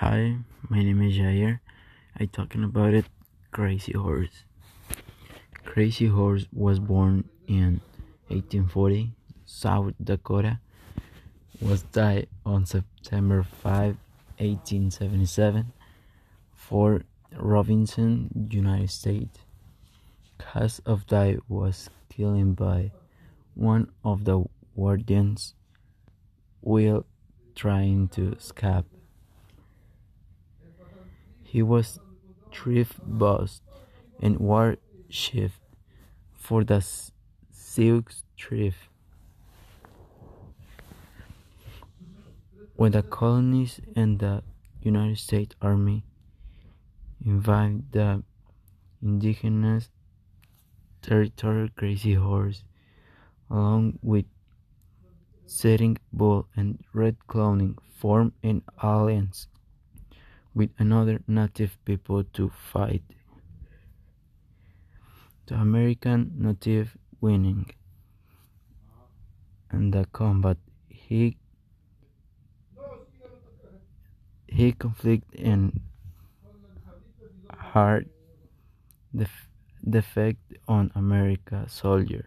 Hi, my name is Jair. I talking about it. Crazy Horse. Crazy Horse was born in 1840, South Dakota. Was died on September 5, 1877, Fort Robinson, United States. Cause of death was killed by one of the guardians while trying to escape. He was chief boss and war chief for the Sioux tribe. When the colonies and the United States Army invaded the indigenous territory, Crazy Horse, along with Sitting Bull and Red Cloud, formed an alliance with another native people to fight. The American native winning. In the combat he he conflict and hard def- defect on America soldier.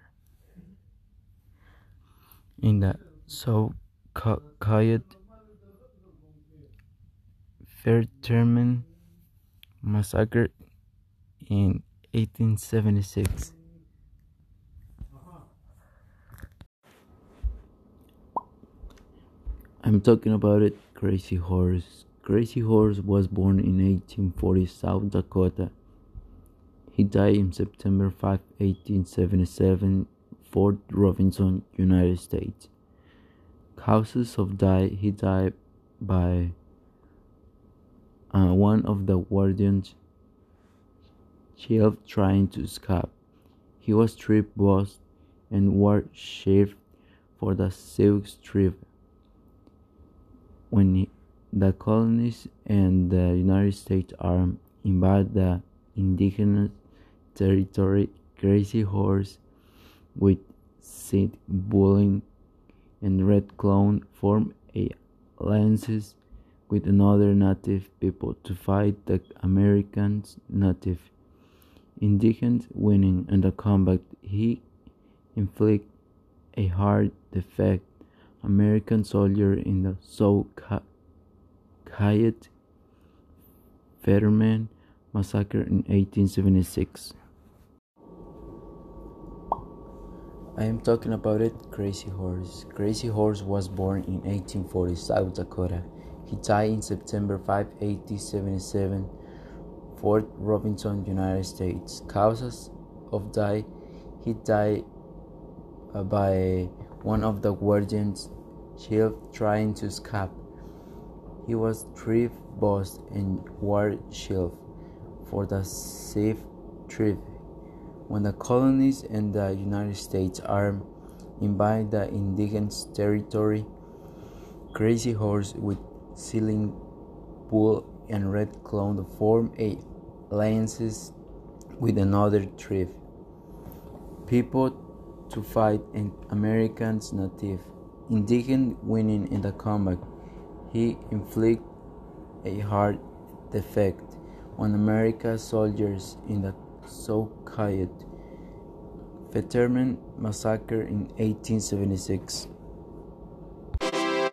In the so called Fetterman massacre in 1876. I'm talking about it, Crazy Horse. Crazy Horse was born in 1840, South Dakota. He died in September 5, 1877, Fort Robinson, United States. Causes of death: He died by uh, one of the guardians chief trying to escape. He was tribe boss and war chief for the silk strip. When he, the colonies and the United States Army invaded the indigenous territory, Crazy Horse with Sitting Bull and Red Cloud formed alliances with another native people to fight the American native indigenous winning in the combat he inflicted a hard defeat American soldier in the so-called Fetterman massacre in 1876. I am talking about it, Crazy Horse. Crazy Horse was born in 1840, South Dakota. He died in September 5, 1877, Fort Robinson, United States. Causes of death: He died uh, by one of the guardians chief trying to escape. He was chief boss and war chief for the Sioux tribe. When the colonies and the United States Army invaded the indigenous territory, Crazy Horse with Sitting Bull and Red Cloud formed alliances with another tribe. People to fight an American native indigenous winning in the combat. He inflicted a hard defect on American soldiers in the so-called Fetterman massacre in 1876.